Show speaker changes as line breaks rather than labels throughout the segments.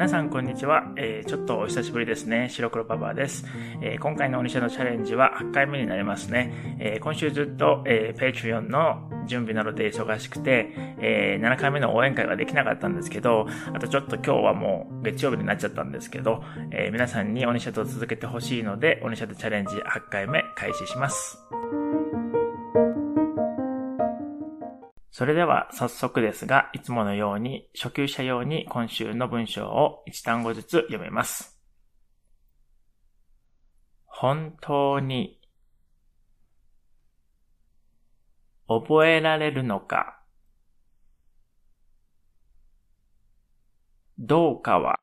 皆さんこんにちは、えー、ちょっとお久しぶりですね。白黒パパです。えー、今回のオニシャのチャレンジは8回目になりますね。えー、今週ずっと、えー、ペイチュオンの準備などで忙しくて、えー、7回目の応援会ができなかったんですけど、あとちょっと今日はもう月曜日になっちゃったんですけど、えー、皆さんにオニシャと続けてほしいので、オニシャとチャレンジ8回目開始します。それでは早速ですが、いつものように初級者用に今週の文章を1単語ずつ読みます。本当に覚えられるのかどうかは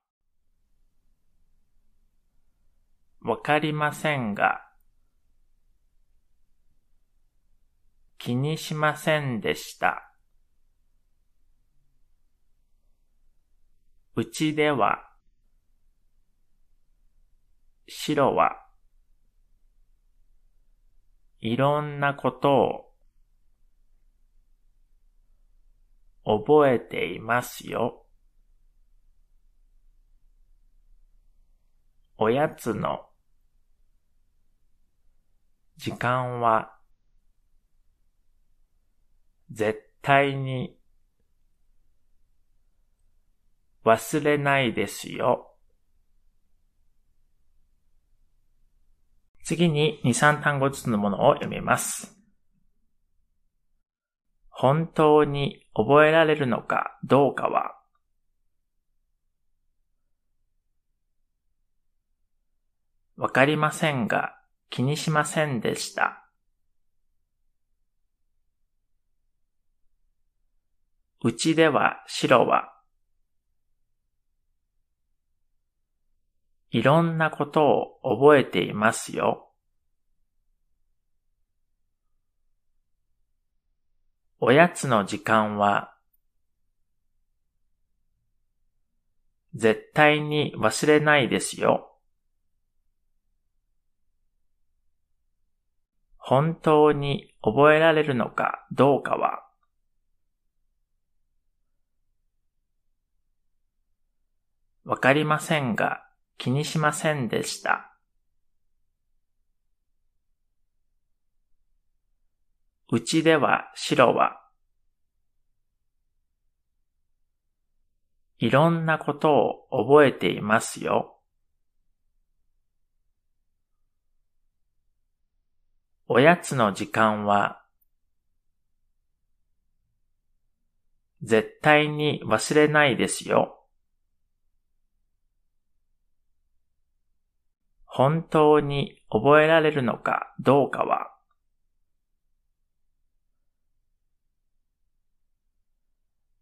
わかりませんが気にしませんでした。うちでは、白は、いろんなことを覚えていますよ。おやつの時間は絶対に忘れないですよ。次に2、3単語ずつのものを読みます。本当に覚えられるのかどうかは、わかりませんが気にしませんでした。うちでは白は、いろんなことを覚えていますよ。おやつの時間は、絶対に忘れないですよ。本当に覚えられるのかどうかは、わかりませんが、気にしませんでした。うちでは白は、いろんなことを覚えていますよ。おやつの時間は、絶対に忘れないですよ。本当に覚えられるのかどうかは、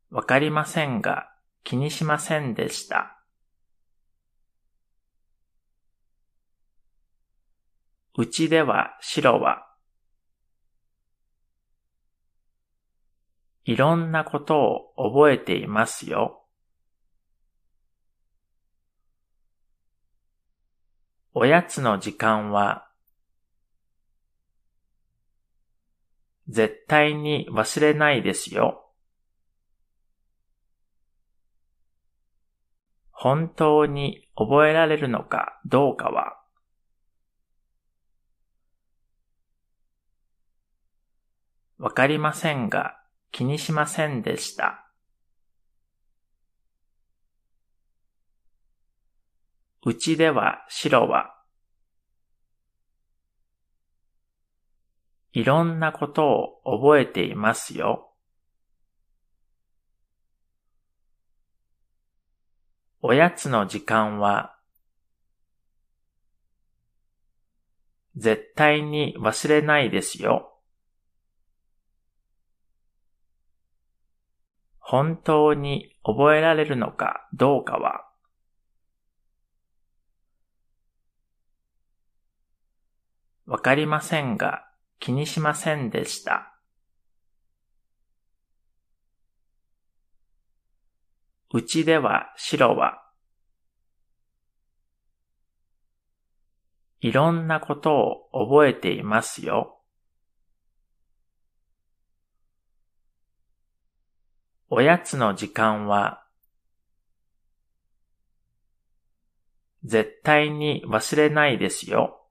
わかりませんが気にしませんでした。うちでは白は、いろんなことを覚えていますよ。おやつの時間は、絶対に忘れないですよ。本当に覚えられるのかどうかは、わかりませんが気にしませんでした。うちでは白は、いろんなことを覚えていますよ。おやつの時間は、絶対に忘れないですよ。本当に覚えられるのかどうかは、わかりませんが、気にしませんでした。うちでは白は、いろんなことを覚えていますよ。おやつの時間は、絶対に忘れないですよ。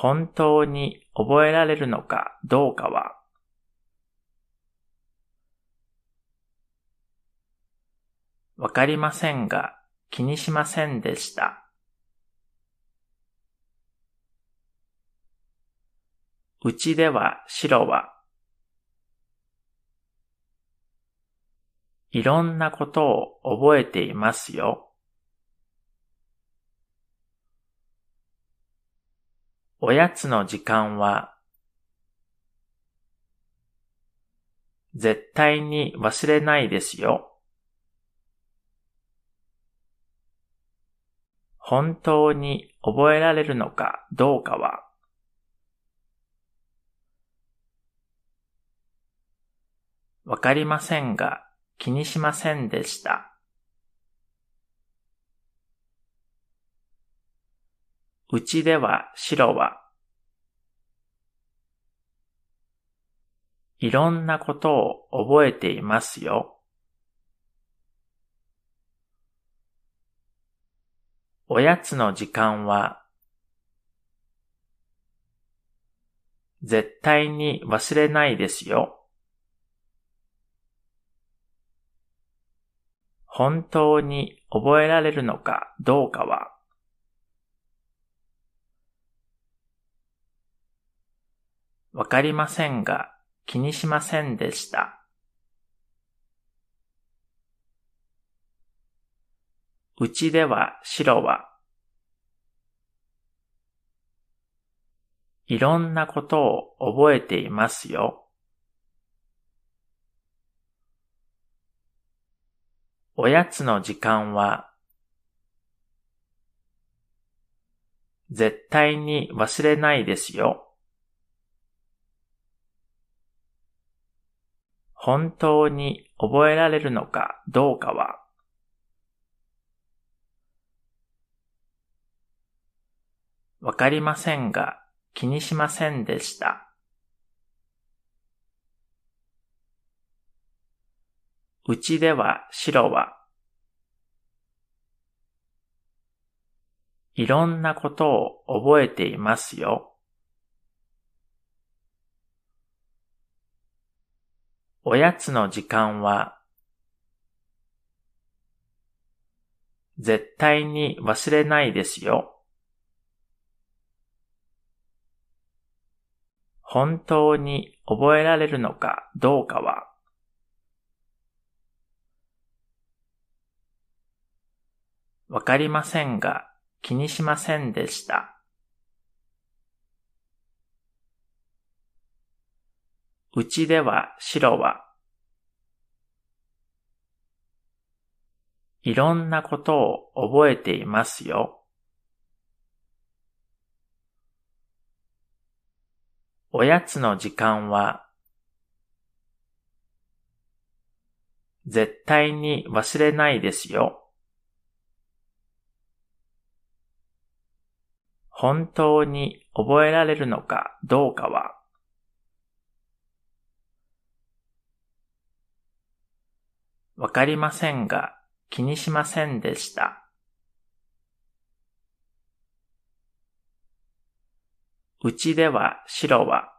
本当に覚えられるのかどうかは、わかりませんが気にしませんでした。うちでは白は、いろんなことを覚えていますよ。おやつの時間は、絶対に忘れないですよ。本当に覚えられるのかどうかは、わかりませんが気にしませんでした。うちでは白は、いろんなことを覚えていますよ。おやつの時間は、絶対に忘れないですよ。本当に覚えられるのかどうかは、わかりませんが気にしませんでした。うちでは白は、いろんなことを覚えていますよ。おやつの時間は、絶対に忘れないですよ。本当に覚えられるのかどうかは、わかりませんが気にしませんでした。うちでは白は、いろんなことを覚えていますよ。おやつの時間は、絶対に忘れないですよ。本当に覚えられるのかどうかは、わかりませんが気にしませんでした。うちでは白は、いろんなことを覚えていますよ。おやつの時間は、絶対に忘れないですよ。本当に覚えられるのかどうかは、わかりませんが気にしませんでした。うちでは白は、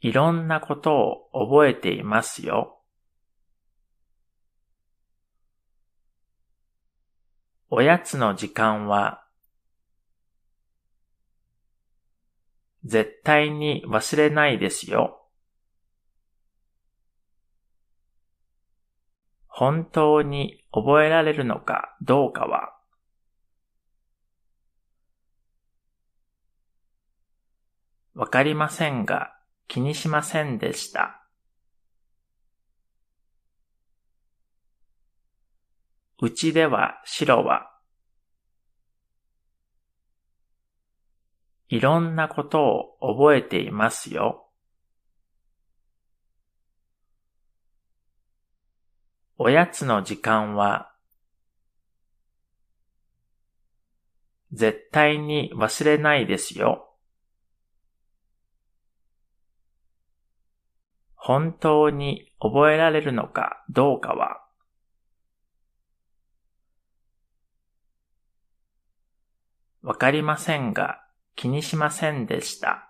いろんなことを覚えていますよ。おやつの時間は、絶対に忘れないですよ。本当に覚えられるのかどうかは、わかりませんが気にしませんでした。うちでは白は、いろんなことを覚えていますよ。おやつの時間は、絶対に忘れないですよ。本当に覚えられるのかどうかは、わかりませんが気にしませんでした。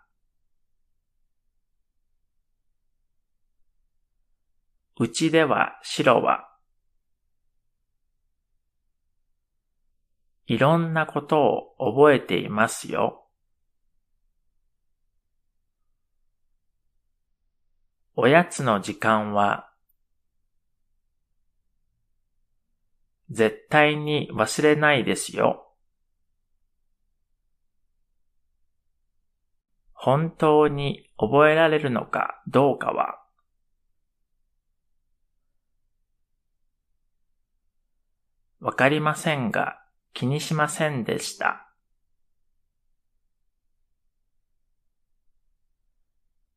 うちでは白は、いろんなことを覚えていますよ。おやつの時間は、絶対に忘れないですよ。本当に覚えられるのかどうかは、わかりませんが気にしませんでした。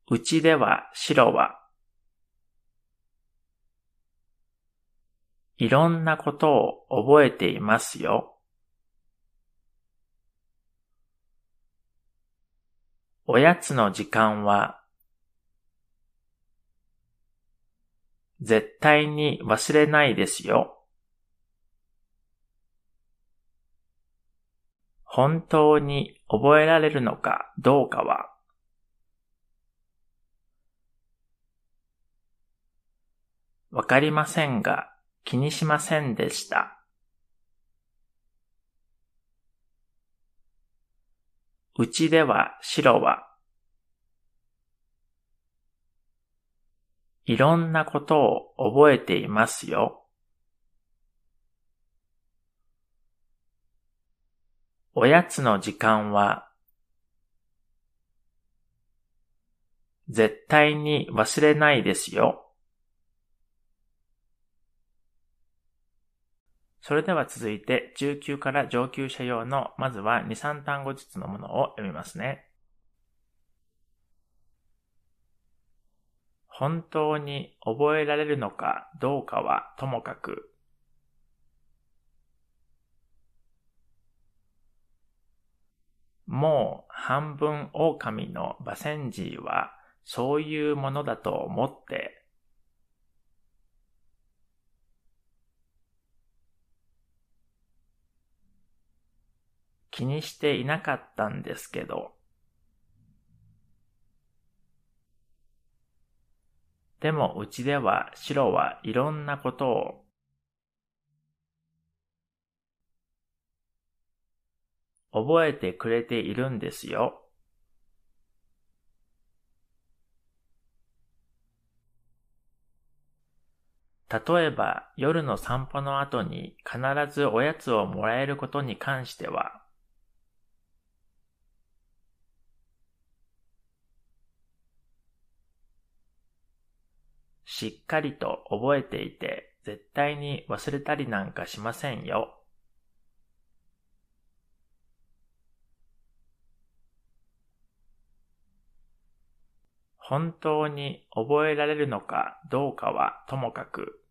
うちでは白は、いろんなことを覚えていますよ。おやつの時間は、絶対に忘れないですよ。本当に覚えられるのかどうかは、わかりませんが気にしませんでした。うちでは白は、いろんなことを覚えていますよ。おやつの時間は、絶対に忘れないですよ。それでは続いて中級から上級者用のまずは2、3単語ずつのものを読みますね。本当に覚えられるのかどうかはともかく、もう半分狼のバセンジーはそういうものだと思って気にしていなかったんですけど。でもうちでは白はいろんなことを覚えてくれているんですよ。例えば夜の散歩の後に必ずおやつをもらえることに関しては、しっかりと覚えていて絶対に忘れたりなんかしませんよ。本当に覚えられるのかどうかはともかく、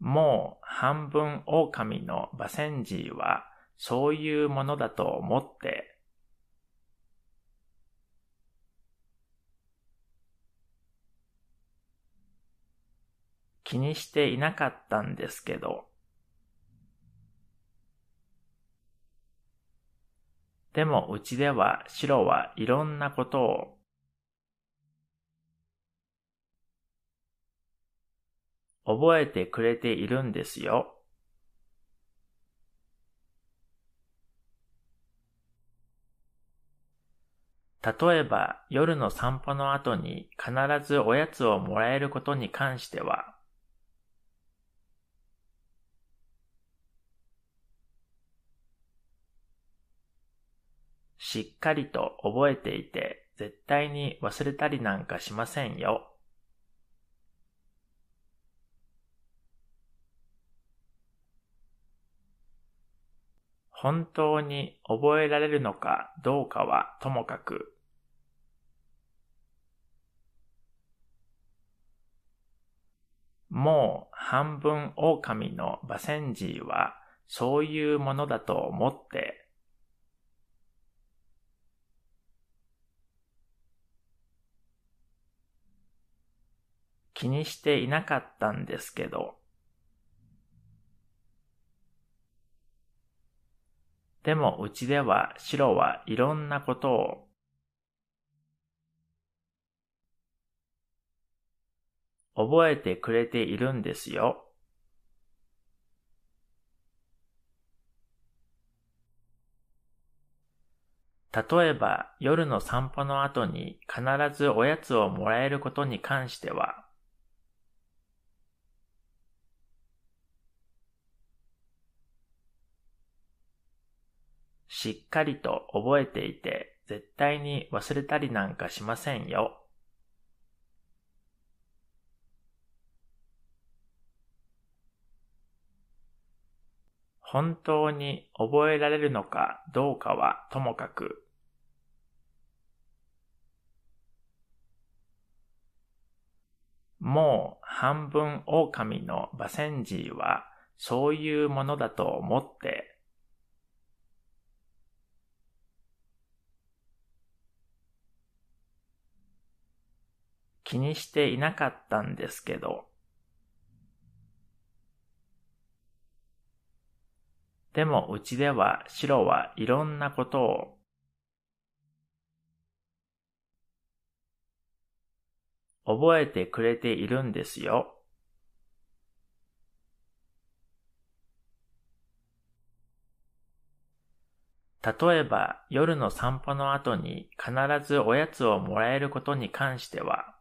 もう半分狼のバセンジーはそういうものだと思って気にしていなかったんですけど。でもうちでは白はいろんなことを覚えてくれているんですよ。例えば夜の散歩の後に必ずおやつをもらえることに関しては、しっかりと覚えていて絶対に忘れたりなんかしませんよ。本当に覚えられるのかどうかはともかく、もう半分狼のバセンジーはそういうものだと思って気にしていなかったんですけど。でもうちでは白はいろんなことを覚えてくれているんですよ。例えば夜の散歩の後に必ずおやつをもらえることに関しては、しっかりと覚えていて絶対に忘れたりなんかしませんよ。本当に覚えられるのかどうかはともかく、もう半分狼のバセンジーはそういうものだと思って、気にしていなかったんですけど、でもうちでは白はいろんなことを覚えてくれているんですよ。例えば夜の散歩の後に必ずおやつをもらえることに関しては、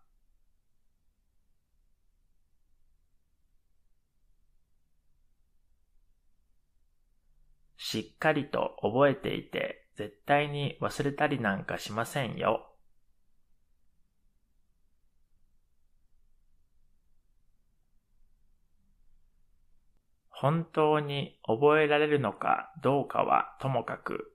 しっかりと覚えていて絶対に忘れたりなんかしませんよ。本当に覚えられるのかどうかはともかく、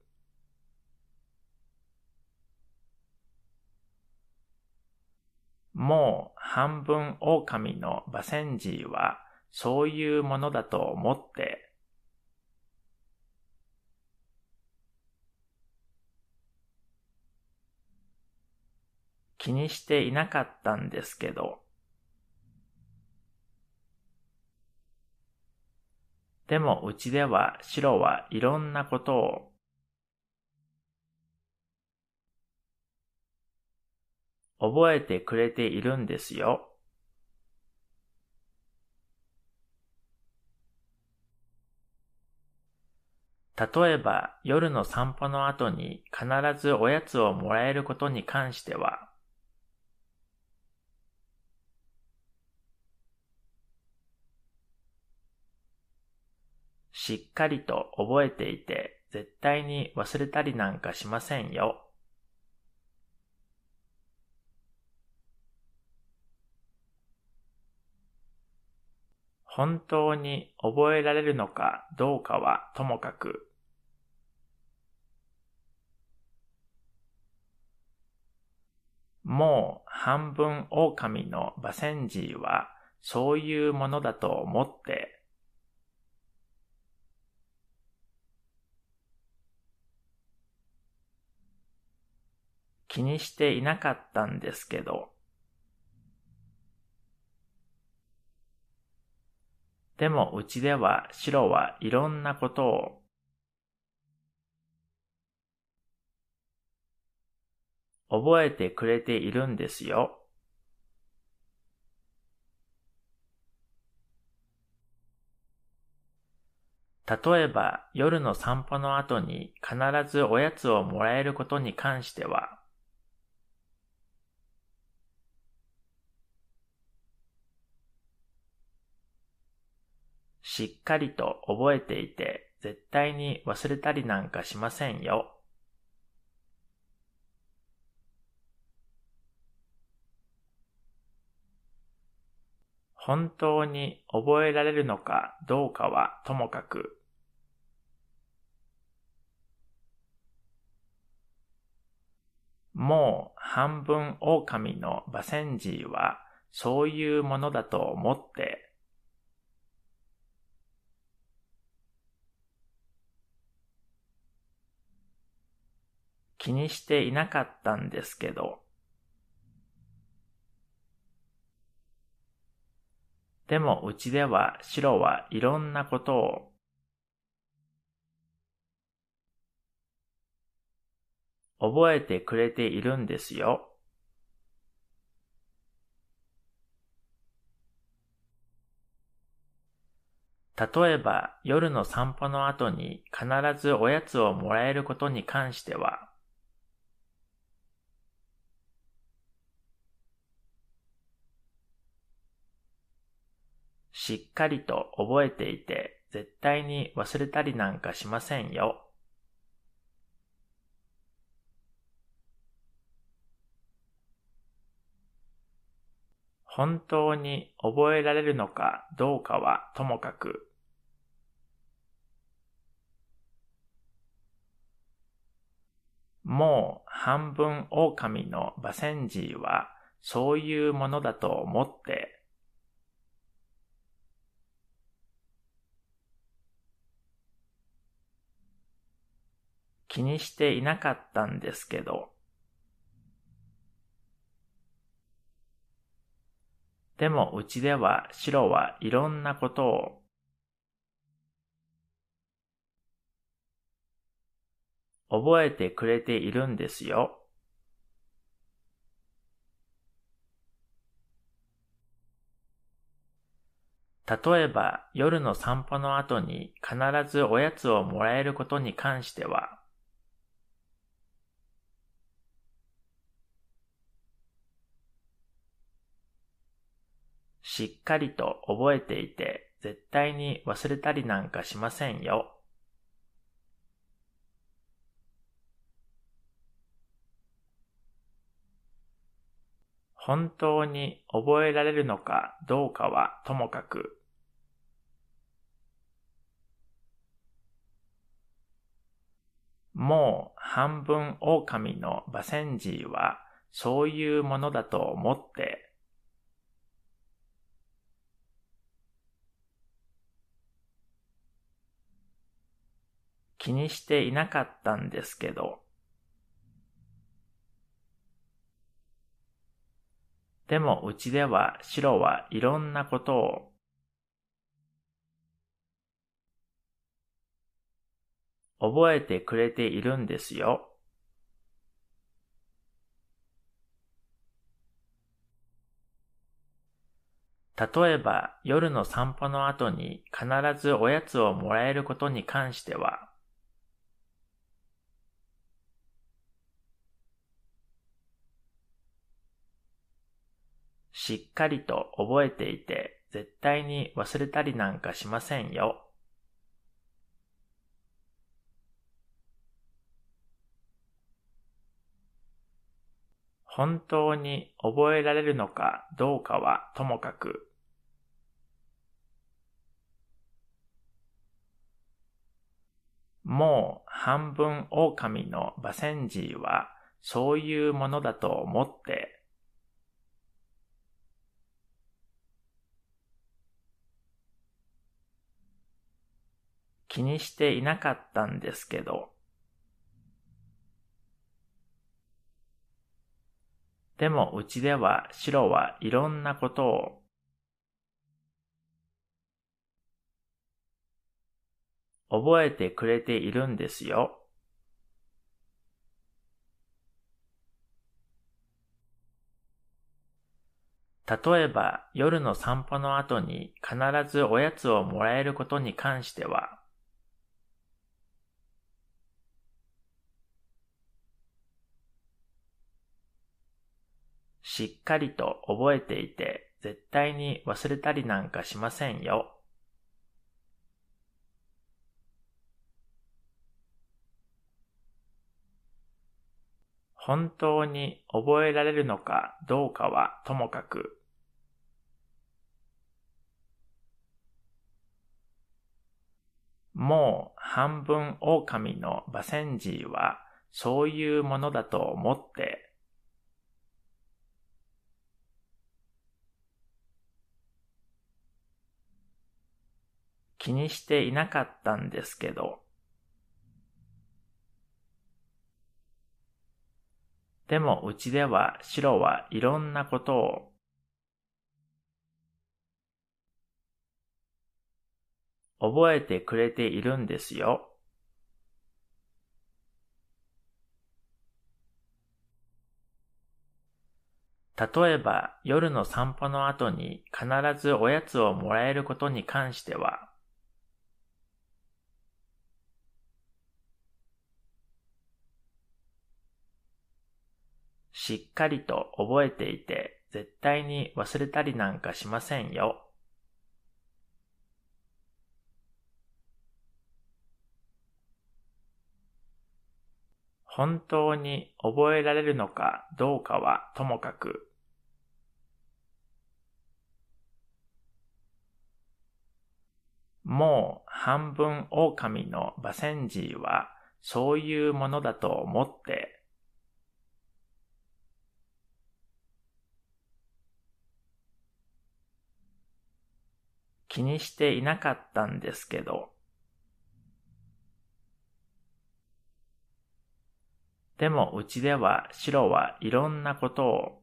もう半分狼のバセンジーはそういうものだと思って、気にしていなかったんですけど、でもうちでは白はいろんなことを覚えてくれているんですよ。例えば夜の散歩の後に必ずおやつをもらえることに関しては、しっかりと覚えていて絶対に忘れたりなんかしませんよ。本当に覚えられるのかどうかはともかく、もう半分狼のバセンジーはそういうものだと思って気にしていなかったんですけど。でもうちでは白はいろんなことを覚えてくれているんですよ。例えば夜の散歩の後に必ずおやつをもらえることに関しては、しっかりと覚えていて絶対に忘れたりなんかしませんよ。本当に覚えられるのかどうかはともかく、もう半分狼のバセンジーはそういうものだと思って気にしていなかったんですけど、でもうちでは白はいろんなことを覚えてくれているんですよ。例えば夜の散歩の後に必ずおやつをもらえることに関しては、しっかりと覚えていて絶対に忘れたりなんかしませんよ。本当に覚えられるのかどうかはともかく、もう半分狼のバセンジーはそういうものだと思って気にしていなかったんですけど、でもうちでは白はいろんなことを覚えてくれているんですよ。例えば夜の散歩の後に必ずおやつをもらえることに関しては、しっかりと覚えていて絶対に忘れたりなんかしませんよ。本当に覚えられるのかどうかはともかく、もう半分狼のバセンジーはそういうものだと思って気にしていなかったんですけど、でもうちでは白はいろんなことを覚えてくれているんですよ。例えば夜の散歩の後に必ずおやつをもらえることに関しては、しっかりと覚えていて絶対に忘れたりなんかしませんよ。本当に覚えられるのかどうかはともかく、もう半分狼のバセンジーはそういうものだと思って気にしていなかったんですけど、でもうちでは白はいろんなことを覚えてくれているんですよ。例えば夜の散歩の後に必ずおやつをもらえることに関しては、しっかりと覚えていて絶対に忘れたりなんかしませんよ。本当に覚えられるのかどうかはともかく、もう半分狼のバセンジーはそういうものだと思って気にしていなかったんですけど、でもうちでは白はいろんなことを覚えてくれているんですよ。例えば夜の散歩の後に必ずおやつをもらえることに関しては、しっかりと覚えていて絶対に忘れたりなんかしませんよ。本当に覚えられるのかどうかはともかく、もう半分狼のバセンジーはそういうものだと思って気にしていなかったんですけど、でもうちでは白はいろんなことを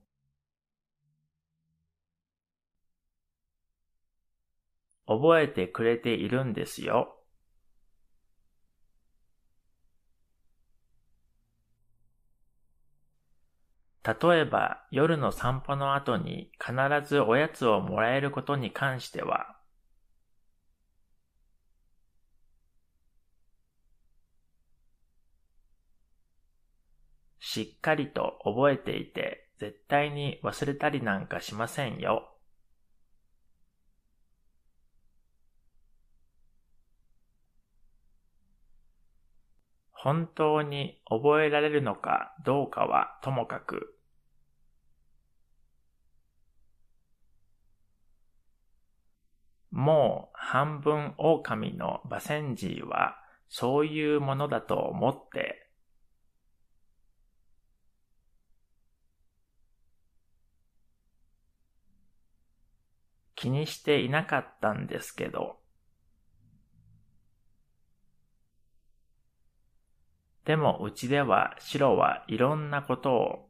覚えてくれているんですよ。例えば夜の散歩の後に必ずおやつをもらえることに関しては、しっかりと覚えていて絶対に忘れたりなんかしませんよ。本当に覚えられるのかどうかはともかく、もう半分狼のバセンジーはそういうものだと思って気にしていなかったんですけど。でもうちでは白はいろんなことを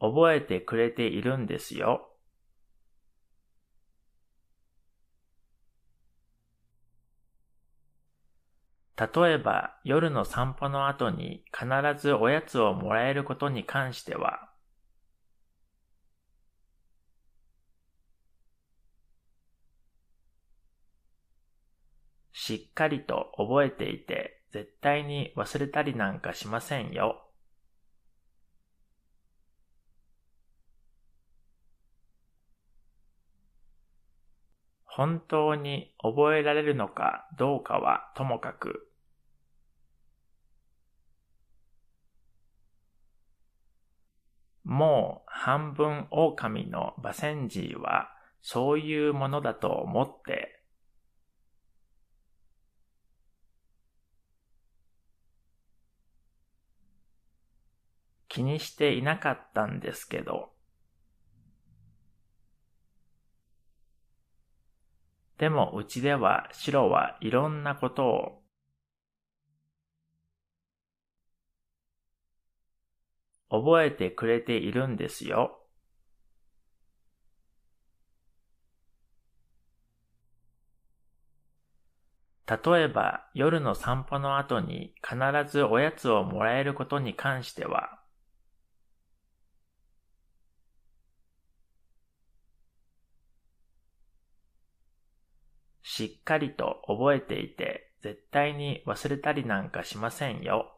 覚えてくれているんですよ。例えば夜の散歩の後に必ずおやつをもらえることに関しては、しっかりと覚えていて絶対に忘れたりなんかしませんよ。本当に覚えられるのかどうかはともかく、もう半分狼のバセンジーはそういうものだと思って気にしていなかったんですけど。でもうちでは白はいろんなことを覚えてくれているんですよ。例えば夜の散歩の後に必ずおやつをもらえることに関しては、しっかりと覚えていて絶対に忘れたりなんかしませんよ。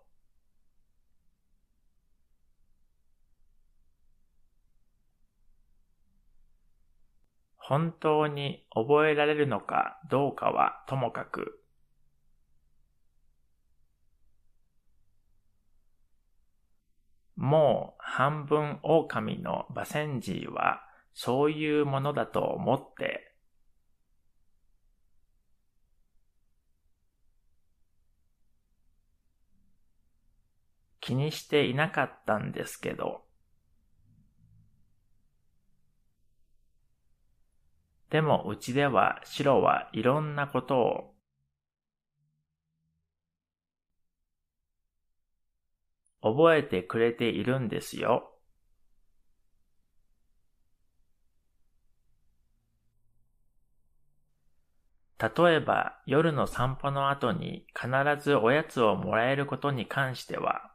本当に覚えられるのかどうかはともかく、もう半分狼のバセンジーはそういうものだと思って気にしていなかったんですけど。でもうちでは白はいろんなことを覚えてくれているんですよ。例えば夜の散歩の後に必ずおやつをもらえることに関しては、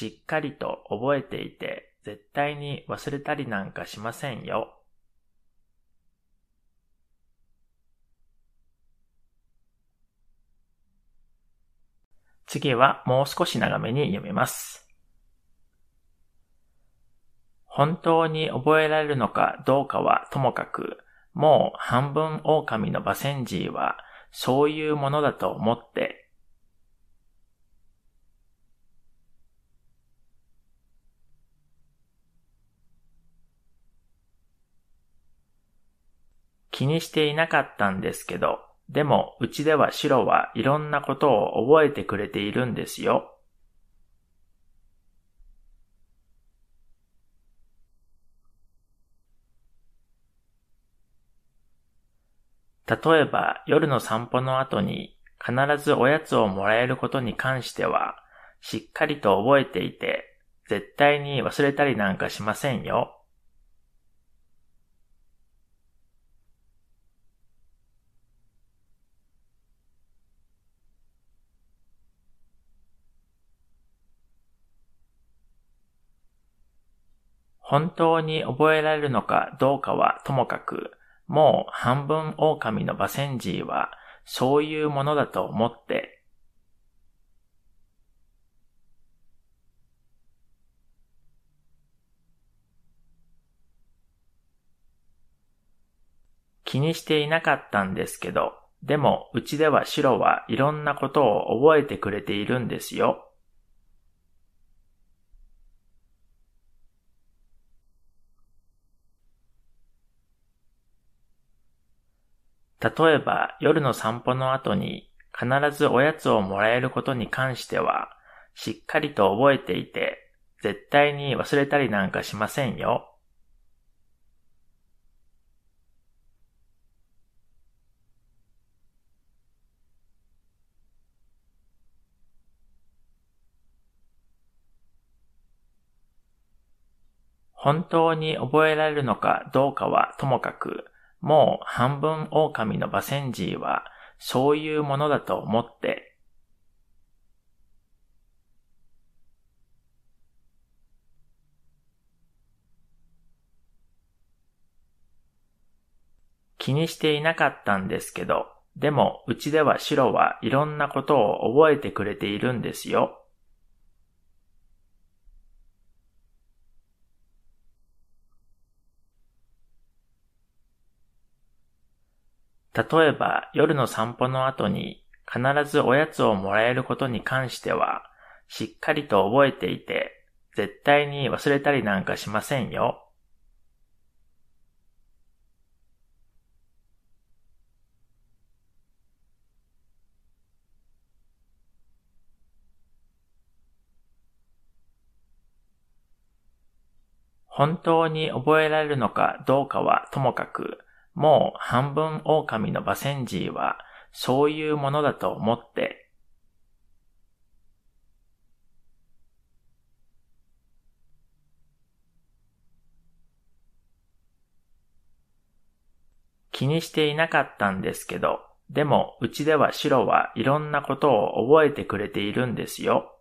しっかりと覚えていて絶対に忘れたりなんかしませんよ。次はもう少し長めに読みます。本当に覚えられるのかどうかはともかく、もう半分狼のバセンジーはそういうものだと思って、気にしていなかったんですけど、でもうちでは白はいろんなことを覚えてくれているんですよ。例えば夜の散歩の後に必ずおやつをもらえることに関しては、しっかりと覚えていて、絶対に忘れたりなんかしませんよ。本当に覚えられるのかどうかはともかく、もう半分狼のバセンジーはそういうものだと思って、気にしていなかったんですけど、でもうちでは白はいろんなことを覚えてくれているんですよ。例えば夜の散歩の後に必ずおやつをもらえることに関しては、しっかりと覚えていて、絶対に忘れたりなんかしませんよ。本当に覚えられるのかどうかはともかく、もう半分狼のバセンジーはそういうものだと思って、気にしていなかったんですけど、でもうちでは白はいろんなことを覚えてくれているんですよ。例えば夜の散歩の後に必ずおやつをもらえることに関しては、しっかりと覚えていて、絶対に忘れたりなんかしませんよ。本当に覚えられるのかどうかはともかく、もう半分狼のバセンジーはそういうものだと思って、気にしていなかったんですけど、でもうちでは白はいろんなことを覚えてくれているんですよ。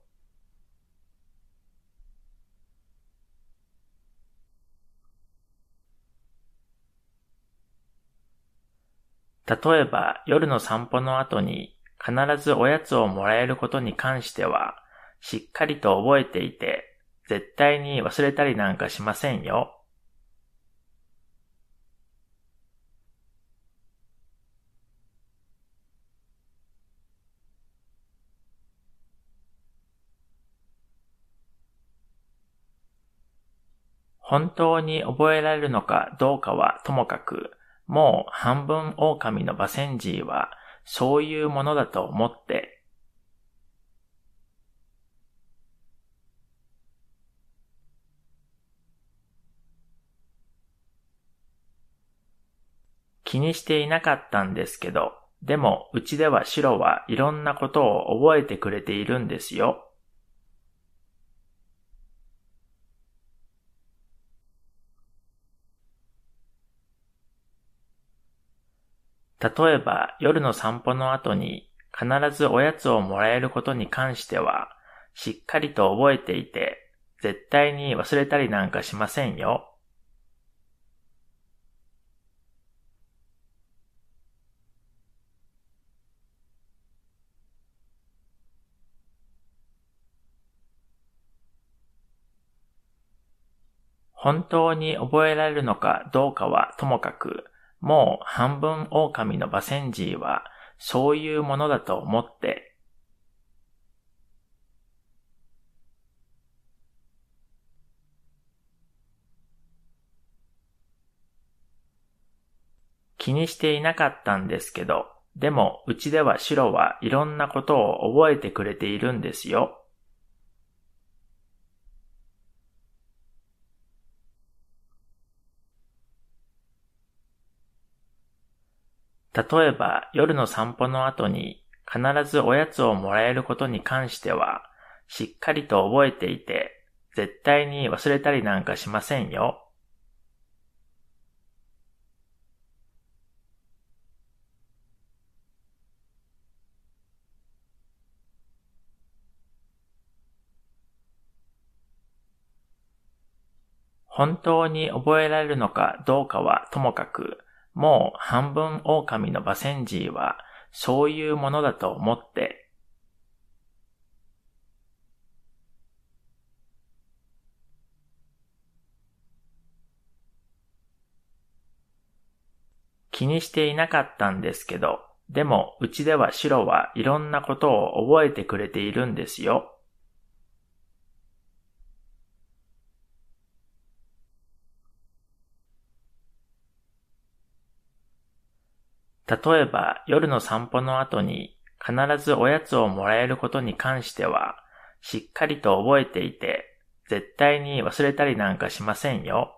例えば夜の散歩の後に必ずおやつをもらえることに関しては、しっかりと覚えていて、絶対に忘れたりなんかしませんよ。本当に覚えられるのかどうかはともかく、もう半分狼のバセンジーはそういうものだと思って、気にしていなかったんですけど、でもうちでは白はいろんなことを覚えてくれているんですよ。例えば夜の散歩の後に必ずおやつをもらえることに関しては、しっかりと覚えていて、絶対に忘れたりなんかしませんよ。本当に覚えられるのかどうかはともかく、もう半分狼のバセンジーはそういうものだと思って、気にしていなかったんですけど、でもうちでは白はいろんなことを覚えてくれているんですよ。例えば夜の散歩の後に必ずおやつをもらえることに関しては、しっかりと覚えていて、絶対に忘れたりなんかしませんよ。本当に覚えられるのかどうかはともかく、もう半分狼のバセンジーはそういうものだと思って、気にしていなかったんですけど、でもうちでは白はいろんなことを覚えてくれているんですよ。例えば夜の散歩の後に必ずおやつをもらえることに関しては、しっかりと覚えていて、絶対に忘れたりなんかしませんよ。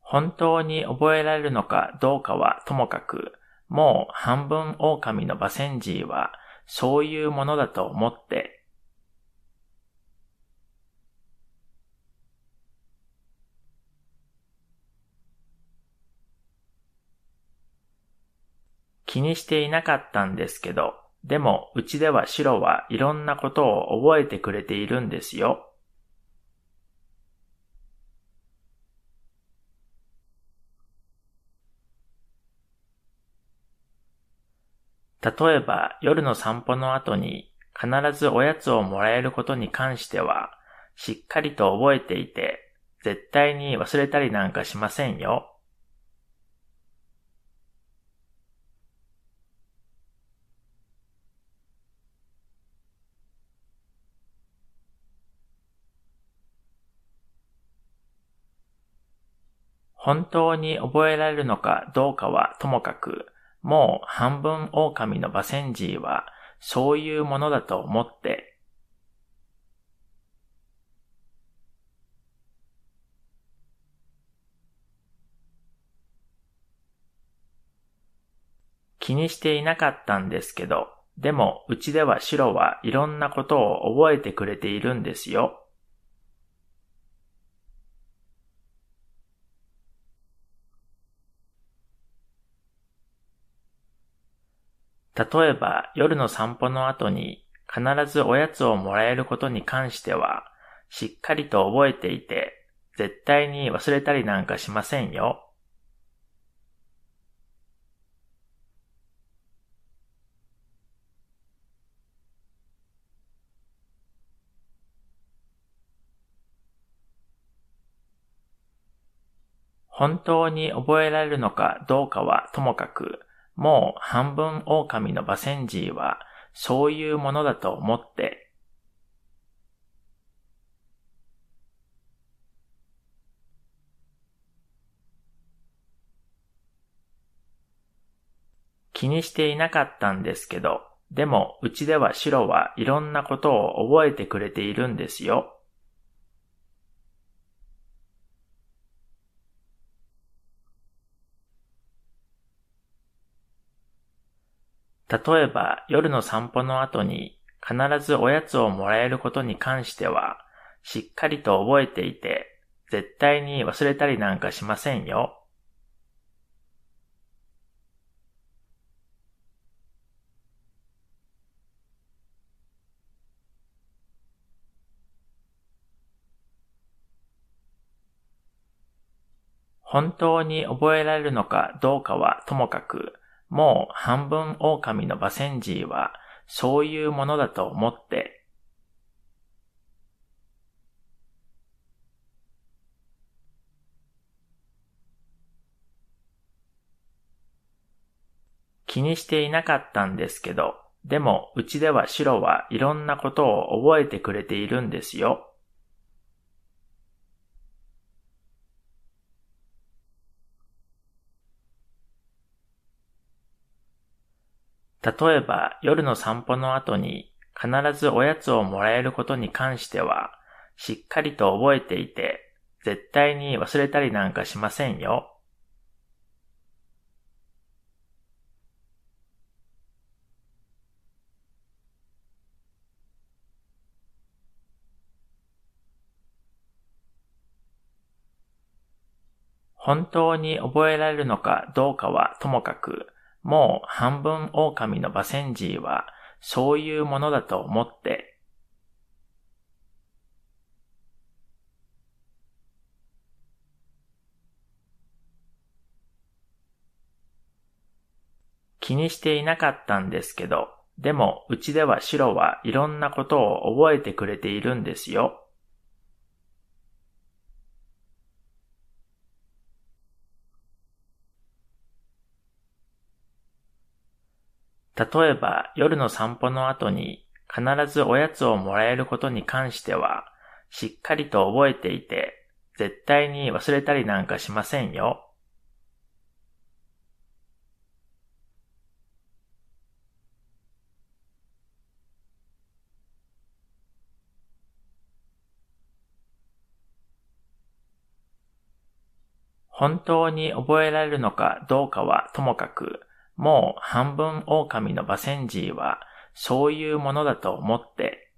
本当に覚えられるのかどうかはともかく、もう半分狼のバセンジーはそういうものだと思って、気にしていなかったんですけど、でもうちでは白はいろんなことを覚えてくれているんですよ。例えば夜の散歩の後に必ずおやつをもらえることに関しては、しっかりと覚えていて、絶対に忘れたりなんかしませんよ。本当に覚えられるのかどうかはともかく、もう半分狼のバセンジーはそういうものだと思って、気にしていなかったんですけど、でもうちでは白はいろんなことを覚えてくれているんですよ。例えば夜の散歩の後に必ずおやつをもらえることに関しては、しっかりと覚えていて、絶対に忘れたりなんかしませんよ。本当に覚えられるのかどうかはともかく、もう半分狼のバセンジーはそういうものだと思って、気にしていなかったんですけど、でもうちでは白はいろんなことを覚えてくれているんですよ。例えば夜の散歩の後に必ずおやつをもらえることに関しては、しっかりと覚えていて、絶対に忘れたりなんかしませんよ。本当に覚えられるのかどうかはともかく、もう半分狼のバセンジーはそういうものだと思って、気にしていなかったんですけど、でもうちでは白はいろんなことを覚えてくれているんですよ。例えば夜の散歩の後に必ずおやつをもらえることに関しては、しっかりと覚えていて、絶対に忘れたりなんかしませんよ。本当に覚えられるのかどうかはともかく、もう半分狼のバセンジーはそういうものだと思って、気にしていなかったんですけど、でもうちでは白はいろんなことを覚えてくれているんですよ。例えば夜の散歩の後に必ずおやつをもらえることに関しては、しっかりと覚えていて、絶対に忘れたりなんかしませんよ。本当に覚えられるのかどうかはともかく、もう半分狼のバセンジーはそういうものだと思って、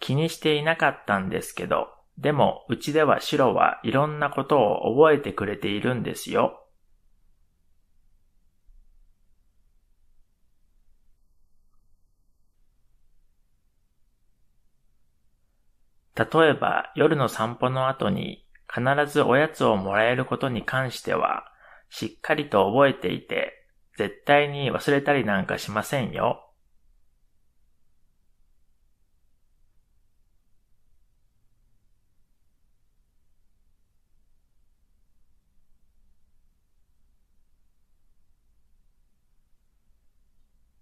気にしていなかったんですけど、でもうちでは白はいろんなことを覚えてくれているんですよ。例えば夜の散歩の後に必ずおやつをもらえることに関しては、しっかりと覚えていて、絶対に忘れたりなんかしませんよ。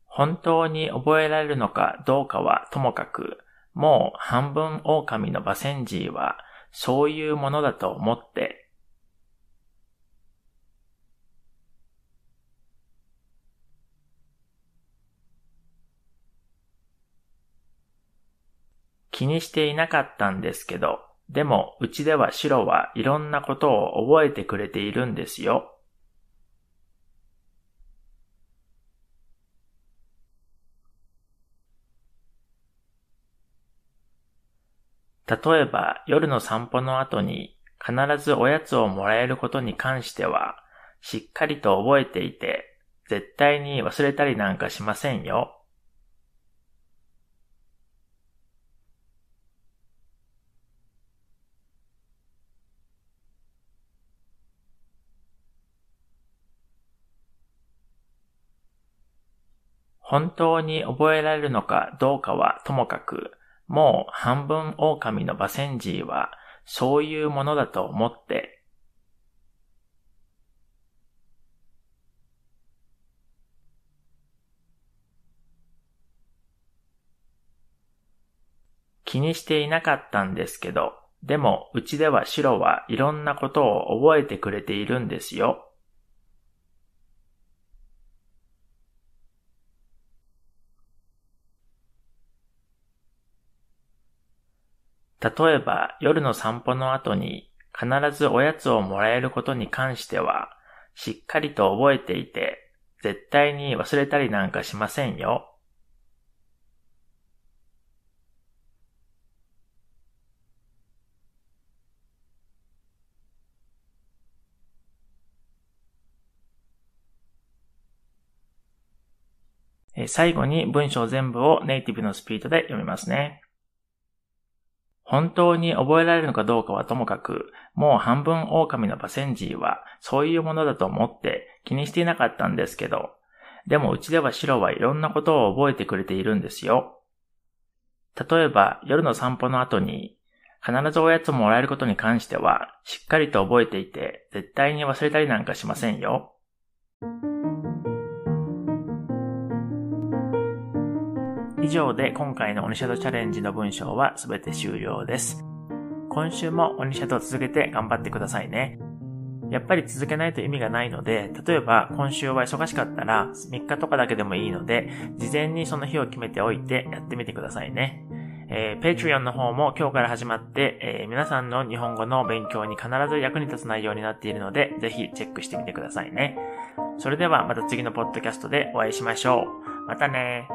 本当に覚えられるのかどうかはともかく、もう半分狼のバセンジーはそういうものだと思って、気にしていなかったんですけど、でもうちでは白はいろんなことを覚えてくれているんですよ。例えば夜の散歩の後に必ずおやつをもらえることに関しては、しっかりと覚えていて、絶対に忘れたりなんかしませんよ。本当に覚えられるのかどうかはともかく、もう半分狼のバセンジーはそういうものだと思って、気にしていなかったんですけど、でもうちでは白はいろんなことを覚えてくれているんですよ。例えば夜の散歩の後に必ずおやつをもらえることに関しては、しっかりと覚えていて、絶対に忘れたりなんかしませんよ。最後に文章全部をネイティブのスピードで読みますね。本当に覚えられるのかどうかはともかく、もう半分狼のバセンジーはそういうものだと思って気にしていなかったんですけど、でもうちでは白はいろんなことを覚えてくれているんですよ。例えば夜の散歩の後に必ずおやつもらえることに関してはしっかりと覚えていて絶対に忘れたりなんかしませんよ。以上で今回のオニシャドチャレンジの文章はすべて終了です。今週もオニシャドを続けて頑張ってくださいね。やっぱり続けないと意味がないので、例えば今週は忙しかったら3日とかだけでもいいので、事前にその日を決めておいてやってみてくださいね。えー、Patreon の方も今日から始まって、えー、皆さんの日本語の勉強に必ず役に立つ内容になっているので、ぜひチェックしてみてくださいね。それではまた次のポッドキャストでお会いしましょう。またね